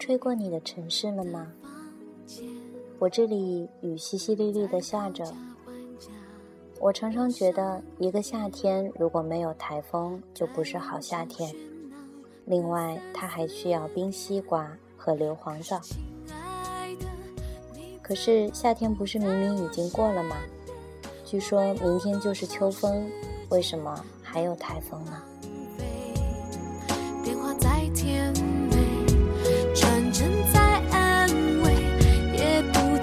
吹过你的城市了吗？我这里雨淅淅沥沥的下着。我常常觉得，一个夏天如果没有台风，就不是好夏天。另外，它还需要冰西瓜和硫磺皂。可是夏天不是明明已经过了吗？据说明天就是秋风，为什么还有台风呢？电话再甜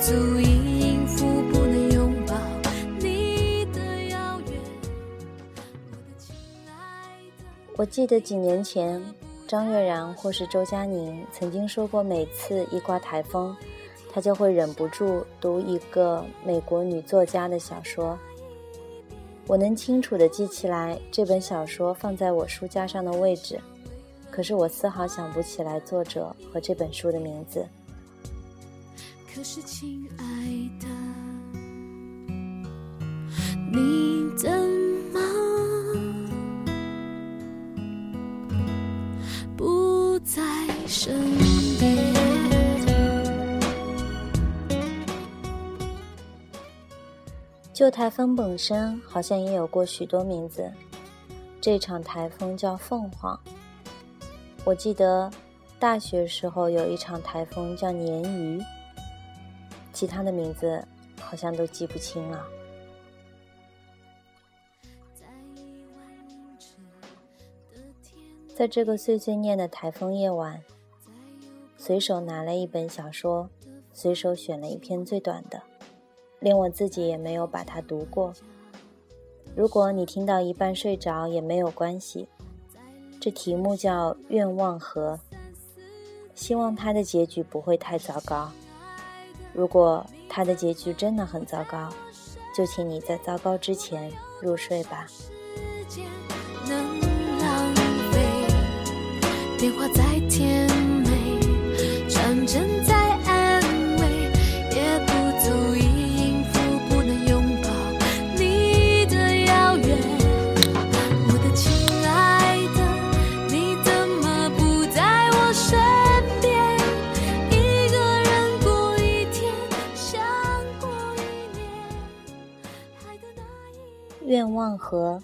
足以应付不能拥抱你的遥远。我的亲爱的，我记得几年前，张悦然或是周佳宁曾经说过，每次一刮台风，他就会忍不住读一个美国女作家的小说。我能清楚地记起来这本小说放在我书架上的位置，可是我丝毫想不起来作者和这本书的名字。可是亲爱的，你的妈不在身边。就台风本身，好像也有过许多名字。这场台风叫凤凰。我记得大学时候有一场台风叫鲶鱼，其他的名字好像都记不清了。在，这个碎碎念的台风夜晚，随手拿了一本小说，随手选了一篇最短的，连我自己也没有把它读过。如果你听到一半睡着也没有关系，这题目叫《愿望河》，希望它的结局不会太糟糕。如果他的结局真的很糟糕，就请你在糟糕之前入睡吧。时间能浪费，电话在愿望和。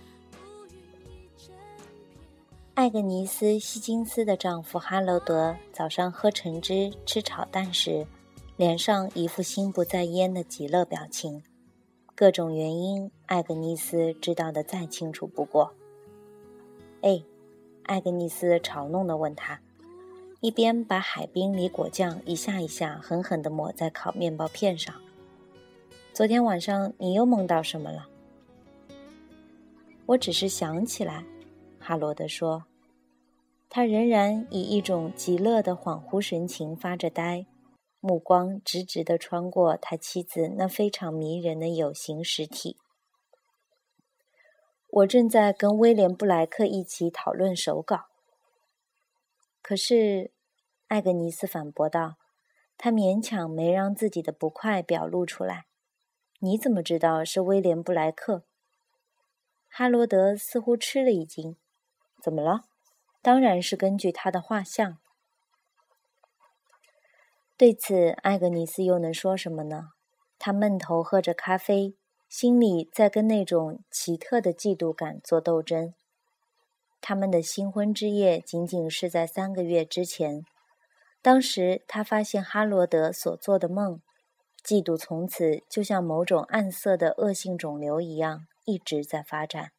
艾格尼斯·希金斯的丈夫哈罗德早上喝橙汁、吃炒蛋时，脸上一副心不在焉的极乐表情。各种原因，艾格尼斯知道的再清楚不过。哎，艾格尼斯嘲弄地问他，一边把海冰梨果酱一下一下狠狠地抹在烤面包片上。昨天晚上你又梦到什么了？我只是想起来，哈罗德说。他仍然以一种极乐的恍惚神情发着呆，目光直直地穿过他妻子那非常迷人的有形实体。我正在跟威廉布莱克一起讨论手稿。可是，艾格尼斯反驳道，他勉强没让自己的不快表露出来。你怎么知道是威廉布莱克？哈罗德似乎吃了一惊，怎么了？当然是根据他的画像。对此，艾格尼斯又能说什么呢？他闷头喝着咖啡，心里在跟那种奇特的嫉妒感做斗争。他们的新婚之夜仅仅是在三个月之前，当时他发现哈罗德所做的梦，嫉妒从此就像某种暗色的恶性肿瘤一样一直在发展。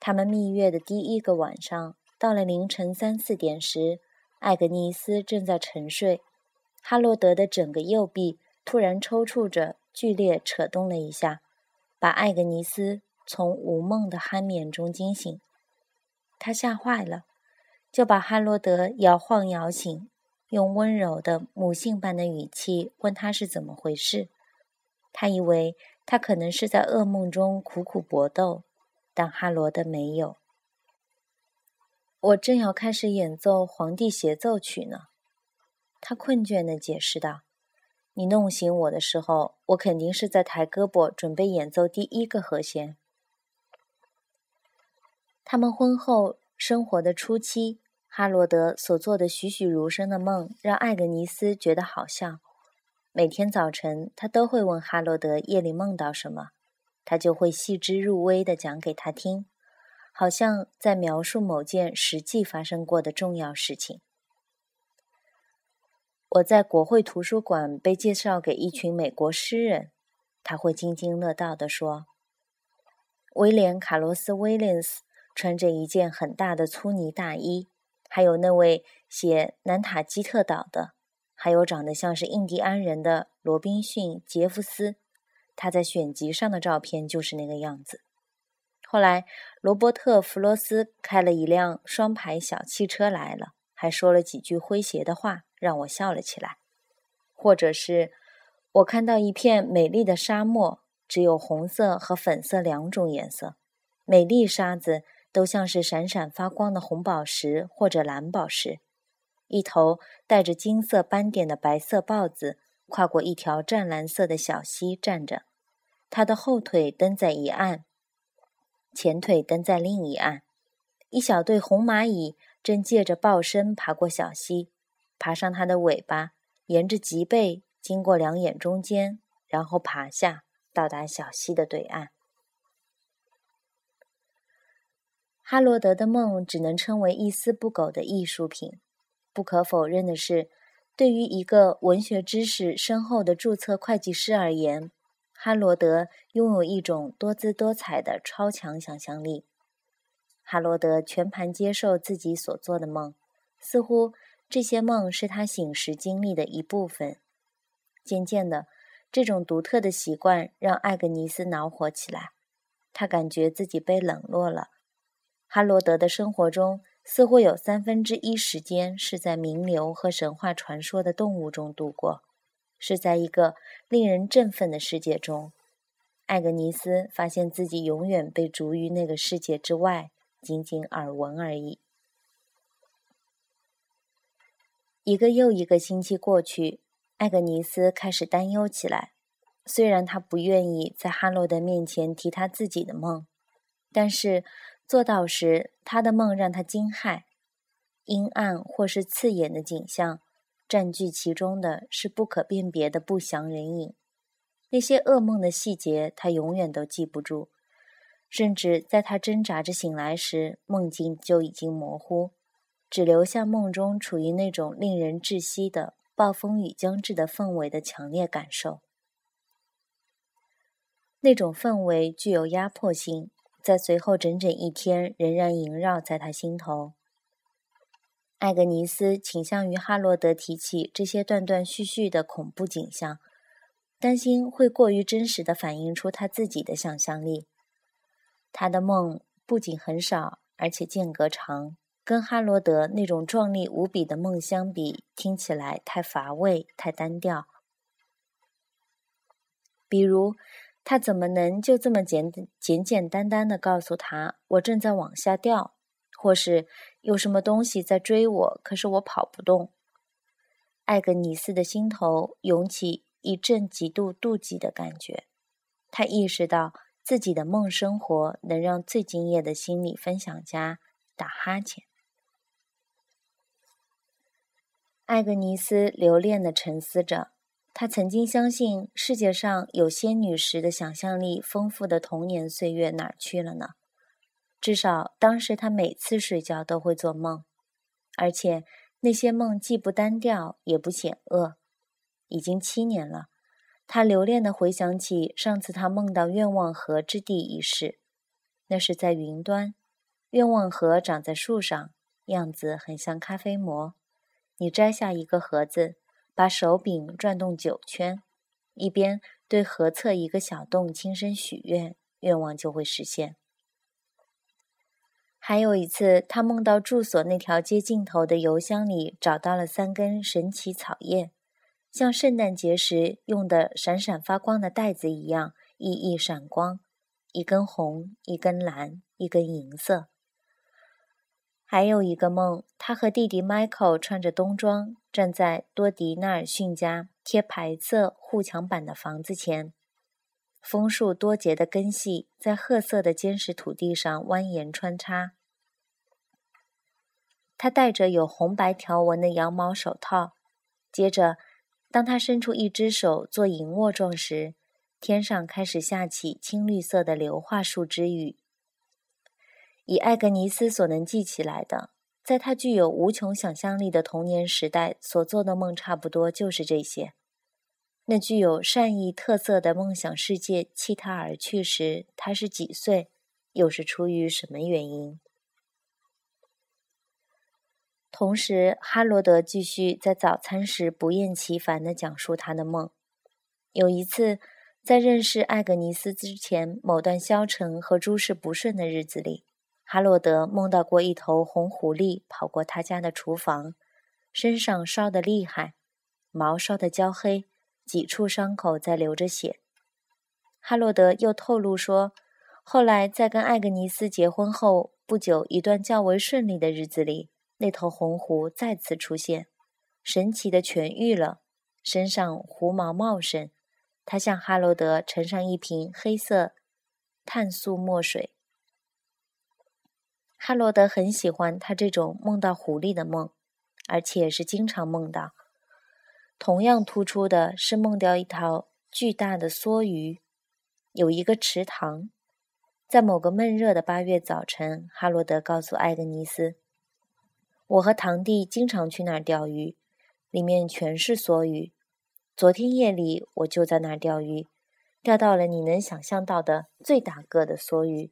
他们蜜月的第一个晚上，到了凌晨三四点时，艾格尼斯正在沉睡，哈罗德的整个右臂突然抽搐着，剧烈扯动了一下，把艾格尼斯从无梦的酣眠中惊醒。他吓坏了，就把哈罗德摇晃摇醒，用温柔的母性般的语气问他是怎么回事。他以为他可能是在噩梦中苦苦搏斗，但哈罗德没有。我正要开始演奏《皇帝协奏曲》呢，他困倦地解释道。你弄醒我的时候，我肯定是在抬胳膊准备演奏第一个和弦。他们婚后生活的初期，哈罗德所做的栩栩如生的梦让艾格尼斯觉得好笑。每天早晨，他都会问哈罗德夜里梦到什么，他就会细致入微地讲给他听，好像在描述某件实际发生过的重要事情。我在国会图书馆被介绍给一群美国诗人，他会津津乐道地说：“威廉·卡洛斯·威廉斯穿着一件很大的粗呢大衣，还有那位写南塔基特岛的，还有长得像是印第安人的罗宾逊·杰夫斯，他在选集上的照片就是那个样子。后来，罗伯特·弗罗斯开了一辆双排小汽车来了，还说了几句诙谐的话。”让我笑了起来，或者是我看到一片美丽的沙漠，只有红色和粉色两种颜色，每粒沙子都像是闪闪发光的红宝石或者蓝宝石。一头带着金色斑点的白色豹子跨过一条湛蓝色的小溪站着，它的后腿蹬在一岸，前腿蹬在另一岸。一小队红蚂蚁正借着豹身爬过小溪。爬上它的尾巴，沿着脊背经过两眼中间，然后爬下，到达小溪的对岸。哈罗德的梦只能称为一丝不苟的艺术品。不可否认的是，对于一个文学知识深厚的注册会计师而言，哈罗德拥有一种多姿多彩的超强想象力。哈罗德全盘接受自己所做的梦，似乎。这些梦是他醒时经历的一部分。渐渐的，这种独特的习惯让艾格尼斯恼火起来。他感觉自己被冷落了。哈罗德的生活中似乎有三分之一时间是在名流和神话传说的动物中度过，是在一个令人振奋的世界中。艾格尼斯发现自己永远被逐于那个世界之外，仅仅耳闻而已。一个又一个星期过去，艾格尼斯开始担忧起来。虽然他不愿意在哈罗德面前提他自己的梦，但是做到时，他的梦让他惊骇。阴暗或是刺眼的景象，占据其中的是不可辨别的不祥人影。那些噩梦的细节，他永远都记不住，甚至在他挣扎着醒来时，梦境就已经模糊。只留下梦中处于那种令人窒息的暴风雨将至的氛围的强烈感受。那种氛围具有压迫性，在随后整整一天仍然萦绕在他心头。艾格尼斯倾向于哈罗德提起这些断断续续的恐怖景象，担心会过于真实的反映出他自己的想象力。他的梦不仅很少，而且间隔长。跟哈罗德那种壮丽无比的梦相比，听起来太乏味、太单调。比如，他怎么能就这么简简简单单的告诉他我正在往下掉，或是有什么东西在追我，可是我跑不动？艾格尼斯的心头涌起一阵极度妒忌的感觉。他意识到自己的梦生活能让最敬业的心理分享家打哈欠。艾格尼斯留恋的沉思着，他曾经相信世界上有仙女时的想象力丰富的童年岁月哪儿去了呢？至少当时他每次睡觉都会做梦，而且那些梦既不单调也不险恶。已经七年了，他留恋地回想起上次他梦到愿望河之地一事，那是在云端，愿望河长在树上，样子很像咖啡膜。你摘下一个盒子，把手柄转动九圈，一边对河侧一个小洞轻声许愿，愿望就会实现。还有一次，他梦到住所那条街尽头的邮箱里找到了三根神奇草叶，像圣诞节时用的闪闪发光的袋子一样熠熠闪光，一根红，一根蓝，一根银色。还有一个梦，他和弟弟 Michael 穿着冬装，站在多迪纳尔逊家贴白色护墙板的房子前。枫树多节的根系在褐色的坚实土地上蜿蜒穿插。他戴着有红白条纹的羊毛手套。接着，当他伸出一只手做迎握状时，天上开始下起青绿色的硫化树枝雨。以艾格尼斯所能记起来的，在他具有无穷想象力的童年时代所做的梦，差不多就是这些。那具有善意特色的梦想世界弃他而去时，他是几岁？又是出于什么原因？同时，哈罗德继续在早餐时不厌其烦地讲述他的梦。有一次，在认识艾格尼斯之前某段消沉和诸事不顺的日子里，哈罗德梦到过一头红狐狸跑过他家的厨房，身上烧得厉害，毛烧得焦黑。几处伤口在流着血。哈洛德又透露说，后来在跟艾格尼斯结婚后不久，一段较为顺利的日子里，那头红狐再次出现，神奇的痊愈了，身上狐毛茂盛。他向哈罗德盛上一瓶黑色碳素墨水。哈罗德很喜欢他这种梦到狐狸的梦，而且是经常梦到。同样突出的是梦到一条巨大的梭鱼，有一个池塘。在某个闷热的八月早晨，哈罗德告诉艾格尼斯：“我和堂弟经常去那儿钓鱼，里面全是梭鱼。昨天夜里我就在那儿钓鱼，钓到了你能想象到的最大个的梭鱼，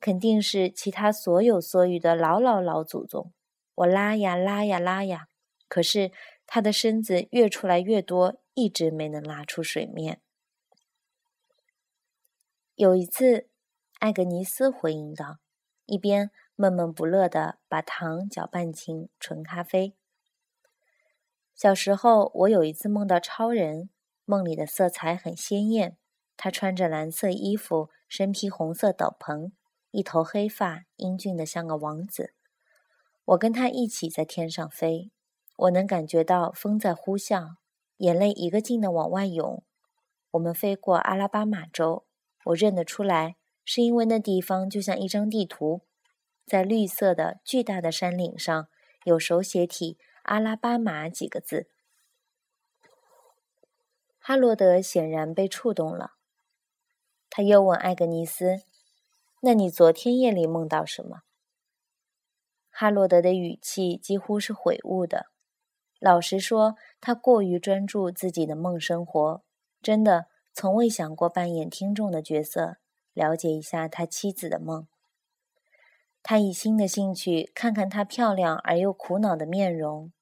肯定是其他所有梭鱼的老老老祖宗。我拉呀拉呀拉呀，可是……”他的身子越出来越多，一直没能拉出水面。有一次，艾格尼斯回应道，一边闷闷不乐地把糖搅拌进纯咖啡。小时候，我有一次梦到超人，梦里的色彩很鲜艳。他穿着蓝色衣服，身披红色斗篷，一头黑发，英俊的像个王子。我跟他一起在天上飞。我能感觉到风在呼啸，眼泪一个劲的往外涌。我们飞过阿拉巴马州，我认得出来，是因为那地方就像一张地图，在绿色的巨大的山岭上有手写体“阿拉巴马”几个字。哈罗德显然被触动了，他又问艾格尼斯：“那你昨天夜里梦到什么？”哈罗德的语气几乎是悔悟的。老实说，他过于专注自己的梦生活，真的从未想过扮演听众的角色，了解一下他妻子的梦。他以新的兴趣看看她漂亮而又苦恼的面容。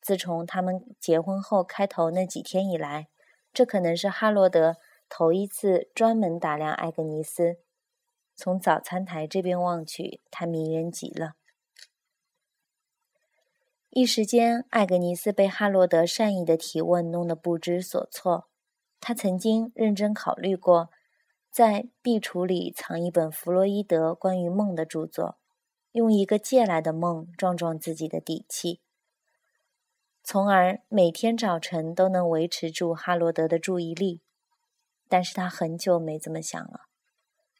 自从他们结婚后开头那几天以来，这可能是哈罗德头一次专门打量艾格尼斯。从早餐台这边望去，它迷人极了。一时间，艾格尼斯被哈罗德善意的提问弄得不知所措。他曾经认真考虑过，在壁橱里藏一本弗洛伊德关于梦的著作，用一个借来的梦壮壮自己的底气，从而每天早晨都能维持住哈罗德的注意力。但是他很久没这么想了。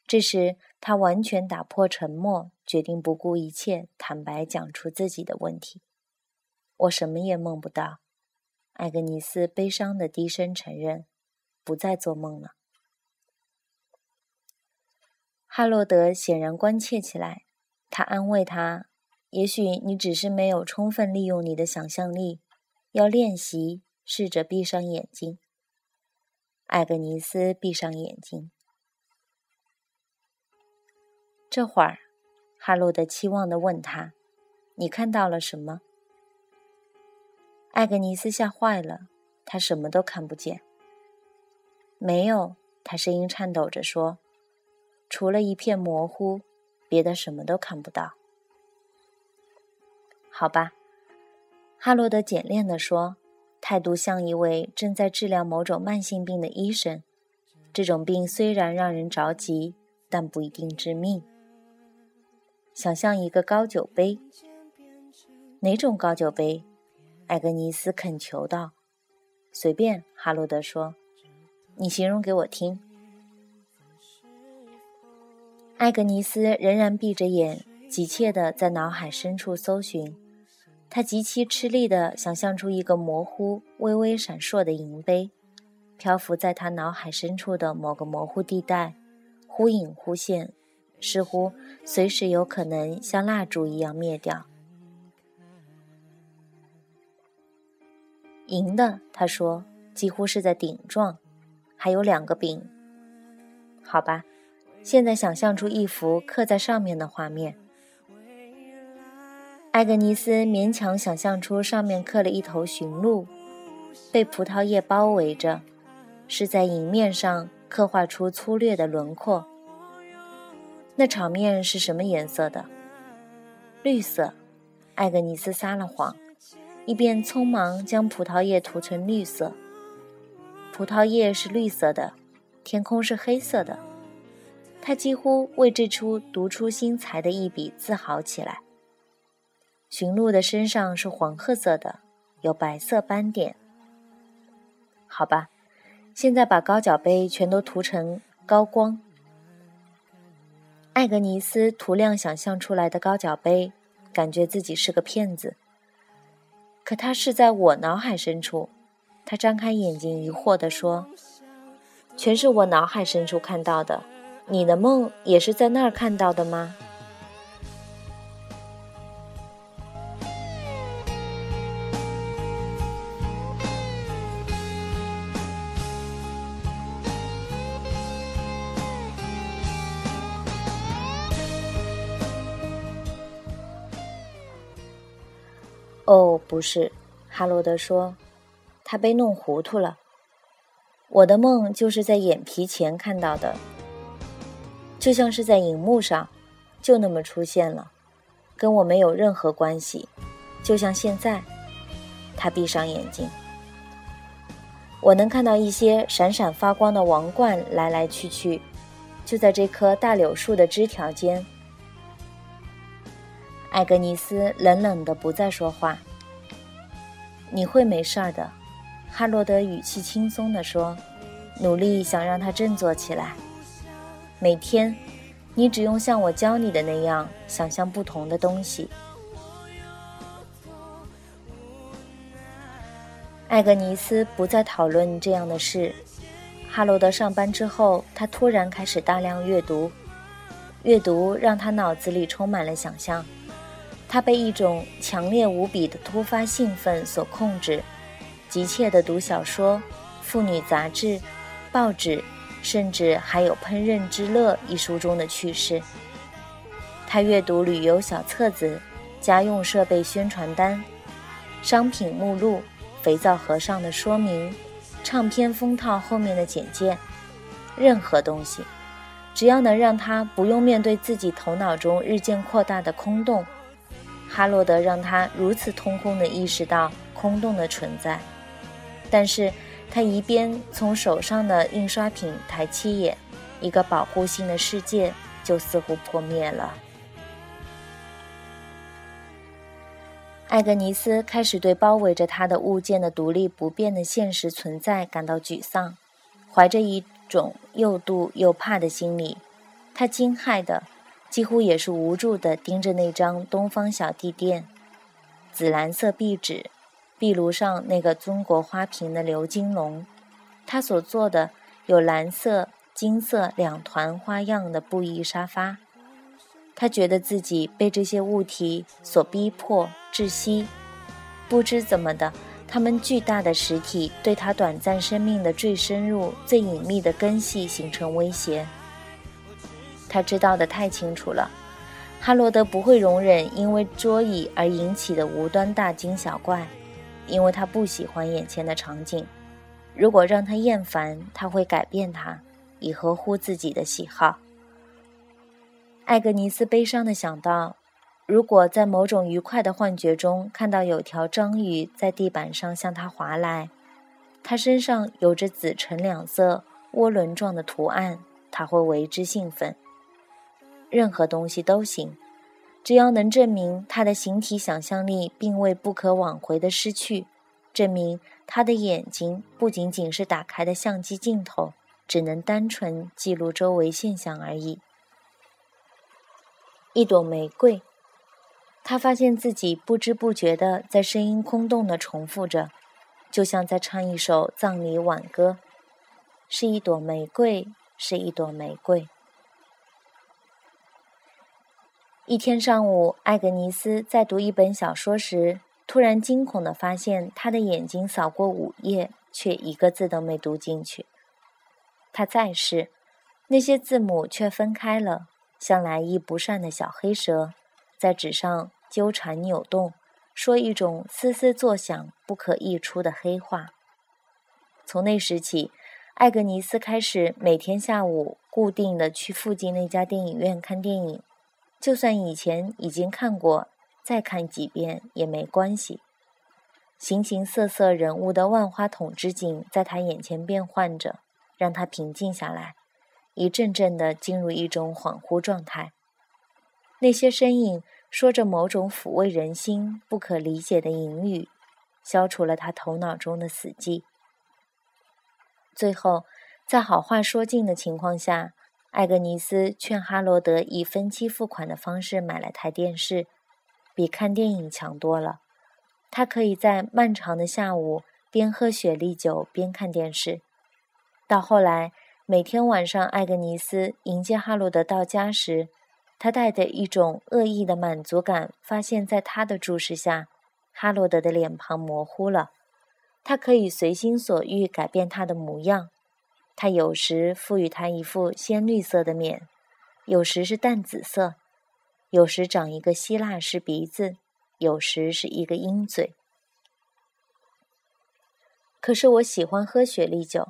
这时，他完全打破沉默，决定不顾一切，坦白讲出自己的问题。我什么也梦不到，艾格尼斯悲伤的低声承认，不再做梦了。哈罗德显然关切起来，他安慰他：“也许你只是没有充分利用你的想象力，要练习，试着闭上眼睛。”艾格尼斯闭上眼睛。这会儿，哈罗德期望的问他：“你看到了什么？”艾格尼斯吓坏了，他什么都看不见。没有，他声音颤抖着说：“除了一片模糊，别的什么都看不到。”好吧，哈罗德简练的说：“态度像一位正在治疗某种慢性病的医生。这种病虽然让人着急，但不一定致命。想象一个高酒杯，哪种高酒杯？艾格尼斯恳求道。“随便。”哈罗德说，“你形容给我听。”艾格尼斯仍然闭着眼，急切地在脑海深处搜寻。他极其吃力地想象出一个模糊、微微闪烁的银杯。漂浮在他脑海深处的某个模糊地带，忽隐忽现，似乎随时有可能像蜡烛一样灭掉。银的，他说，几乎是在顶状，还有两个柄。好吧，现在想象出一幅刻在上面的画面。艾格尼斯勉强想象出上面刻了一头驯鹿，被葡萄叶包围着。是在银面上刻画出粗略的轮廓。那场面是什么颜色的？绿色。艾格尼斯撒了谎，一边匆忙将葡萄叶涂成绿色。葡萄叶是绿色的，天空是黑色的。他几乎为这出独出心裁的一笔自豪起来。驯鹿的身上是黄褐色的，有白色斑点。好吧。现在把高脚杯全都涂成高光。艾格尼斯涂亮想象出来的高脚杯，感觉自己是个骗子。可他是在我脑海深处。他张开眼睛，疑惑地说：“全是我脑海深处看到的。你的梦也是在那儿看到的吗？”哦，不是，哈罗德说，他被弄糊涂了。我的梦就是在眼皮前看到的，就像是在荧幕上，就那么出现了，跟我没有任何关系，就像现在。他闭上眼睛，我能看到一些闪闪发光的王冠来来去去，就在这棵大柳树的枝条间。艾格尼斯冷冷的不再说话。你会没事儿的，哈罗德语气轻松地说，努力想让他振作起来。每天，你只用像我教你的那样想象不同的东西。艾格尼斯不再讨论这样的事。哈罗德上班之后，他突然开始大量阅读，阅读让他脑子里充满了想象。他被一种强烈无比的突发兴奋所控制，急切地读小说、妇女杂志、报纸，甚至还有《烹饪之乐》一书中的趣事。他阅读旅游小册子、家用设备宣传单、商品目录、肥皂盒上的说明、唱片封套后面的简介，任何东西，只要能让他不用面对自己头脑中日渐扩大的空洞。哈罗德让他如此通空地意识到空洞的存在，但是他一边从手上的印刷品抬起眼，一个保护性的世界就似乎破灭了。艾格尼斯开始对包围着他的物件的独立不变的现实存在感到沮丧，怀着一种又妒又怕的心理，他惊骇的。几乎也是无助地盯着那张东方小地垫，紫蓝色壁纸，壁炉上那个中国花瓶的鎏金龙，他所做的有蓝色、金色两团花样的布艺沙发。他觉得自己被这些物体所逼迫窒息，不知怎么的，他们巨大的实体对他短暂生命的最深入、最隐秘的根系形成威胁。他知道的太清楚了，哈罗德不会容忍因为桌椅而引起的无端大惊小怪，因为他不喜欢眼前的场景。如果让他厌烦，他会改变它，以合乎自己的喜好。艾格尼斯悲伤的想到，如果在某种愉快的幻觉中看到有条章鱼在地板上向他划来，它身上有着紫橙两色涡轮状的图案，他会为之兴奋。任何东西都行，只要能证明他的形体想象力并未不可挽回的失去，证明他的眼睛不仅仅是打开的相机镜头，只能单纯记录周围现象而已。一朵玫瑰，他发现自己不知不觉地在声音空洞地重复着，就像在唱一首葬礼挽歌。是一朵玫瑰，是一朵玫瑰。一天上午，艾格尼斯在读一本小说时，突然惊恐地发现，他的眼睛扫过五页，却一个字都没读进去。他再试，那些字母却分开了，像来意不善的小黑蛇，在纸上纠缠扭动，说一种嘶嘶作响、不可溢出的黑话。从那时起，艾格尼斯开始每天下午固定的去附近那家电影院看电影。就算以前已经看过，再看几遍也没关系。形形色色人物的万花筒之景在他眼前变换着，让他平静下来，一阵阵地进入一种恍惚状态。那些身影说着某种抚慰人心、不可理解的隐语，消除了他头脑中的死寂。最后，在好话说尽的情况下。艾格尼斯劝哈罗德以分期付款的方式买了台电视，比看电影强多了。他可以在漫长的下午边喝雪莉酒边看电视。到后来，每天晚上艾格尼斯迎接哈罗德到家时，他带着一种恶意的满足感，发现在他的注视下，哈罗德的脸庞模糊了。他可以随心所欲改变他的模样。他有时赋予他一副鲜绿色的面，有时是淡紫色，有时长一个希腊式鼻子，有时是一个鹰嘴。可是我喜欢喝雪莉酒。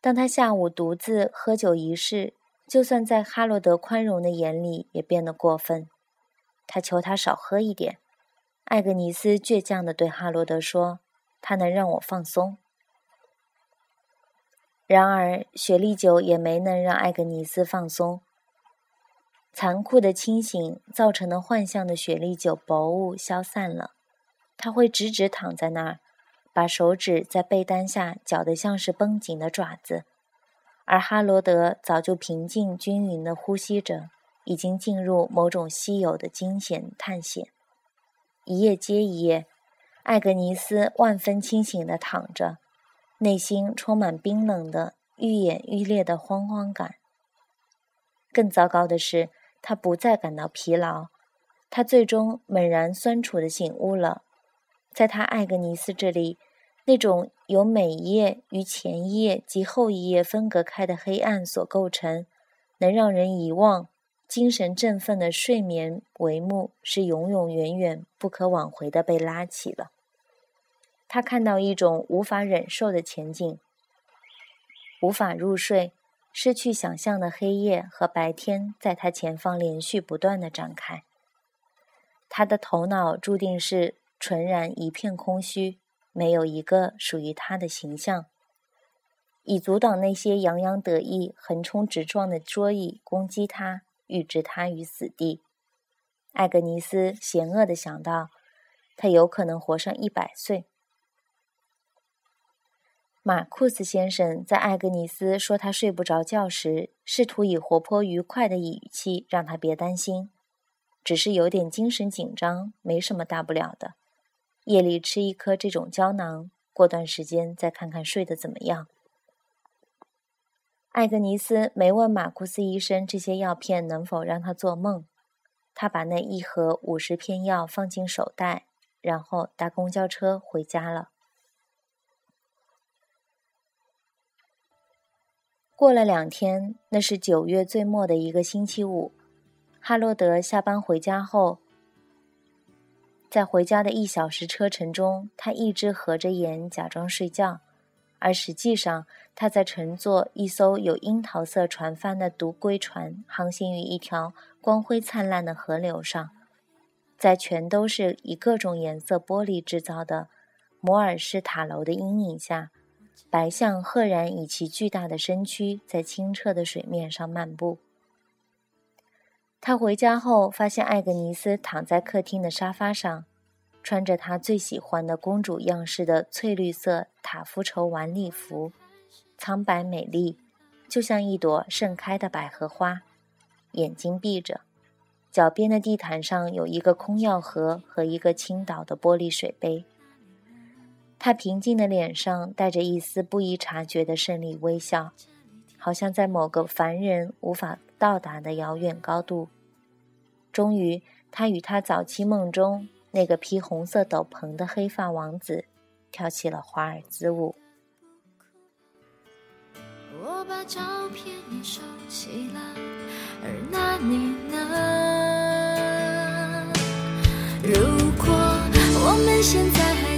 当他下午独自喝酒一事，就算在哈罗德宽容的眼里也变得过分。他求他少喝一点。艾格尼斯倔强地对哈罗德说：“他能让我放松。”然而，雪莉酒也没能让艾格尼斯放松。残酷的清醒造成的幻象的雪莉酒薄雾消散了，他会直直躺在那儿，把手指在被单下绞得像是绷紧的爪子，而哈罗德早就平静均匀地呼吸着，已经进入某种稀有的惊险探险。一夜接一夜，艾格尼斯万分清醒地躺着。内心充满冰冷的、愈演愈烈的慌慌感。更糟糕的是，他不再感到疲劳，他最终猛然酸楚的醒悟了，在他艾格尼斯这里，那种由每一页与前一页及后一页分隔开的黑暗所构成，能让人遗忘、精神振奋的睡眠帷幕，是永永远远不可挽回的被拉起了。他看到一种无法忍受的前景，无法入睡，失去想象的黑夜和白天在他前方连续不断的展开。他的头脑注定是纯然一片空虚，没有一个属于他的形象，以阻挡那些洋洋得意、横冲直撞的桌椅攻击他，欲置他于死地。艾格尼斯险恶地想到，他有可能活上一百岁。马库斯先生在艾格尼斯说他睡不着觉时，试图以活泼愉快的语气让他别担心，只是有点精神紧张，没什么大不了的。夜里吃一颗这种胶囊，过段时间再看看睡得怎么样。艾格尼斯没问马库斯医生这些药片能否让他做梦，他把那一盒五十片药放进手袋，然后搭公交车回家了。过了两天，那是九月最末的一个星期五。哈罗德下班回家后，在回家的一小时车程中，他一直合着眼假装睡觉，而实际上他在乘坐一艘有樱桃色船帆的独龟船，航行于一条光辉灿烂的河流上，在全都是以各种颜色玻璃制造的摩尔式塔楼的阴影下，白象赫然以其巨大的身躯在清澈的水面上漫步。他回家后，发现艾格尼斯躺在客厅的沙发上，穿着他最喜欢的公主样式的翠绿色塔夫绸晚礼服，苍白美丽，就像一朵盛开的百合花。眼睛闭着，脚边的地毯上有一个空药盒和一个倾倒的玻璃水杯。他平静的脸上带着一丝不易察觉的胜利微笑，好像在某个凡人无法到达的遥远高度。终于，他与他早期梦中那个披红色斗篷的黑发王子跳起了华尔兹舞。我把照片也收起了，而那你呢？如果我们现在还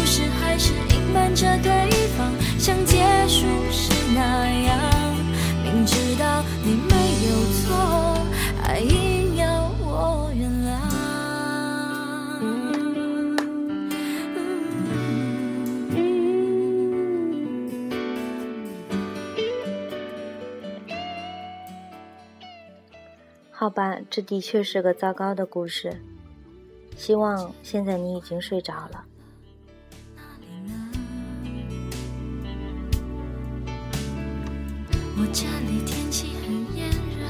好吧，这的确是个糟糕的故事。希望现在你已经睡着了。我这里天气很炎热，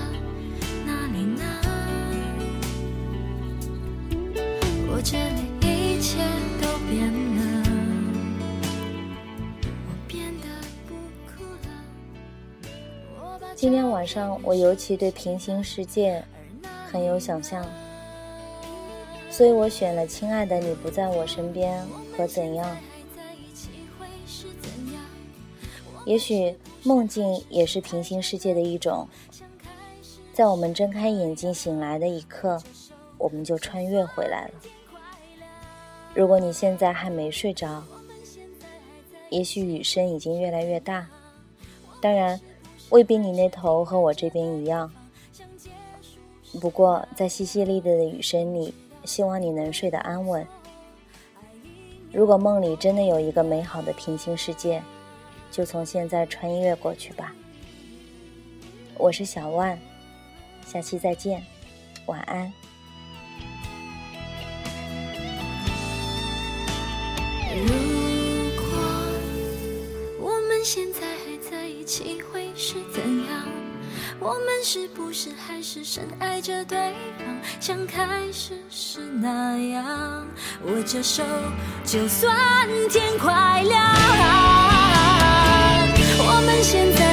哪里呢？我这里今天晚上我尤其对平行世界很有想象，所以我选了《亲爱的，你不在我身边》和《怎样》。也许梦境也是平行世界的一种，在我们睁开眼睛醒来的一刻，我们就穿越回来了。如果你现在还没睡着，也许雨声已经越来越大，当然未必你那头和我这边一样。不过在淅淅沥沥的雨声里，希望你能睡得安稳。如果梦里真的有一个美好的平行世界，就从现在穿越过去吧。我是小万，下期再见，晚安。如果我们现在还在一起，会是怎样我们是不是还是深爱着对方像开始时那样握着手就算天快亮。我们现在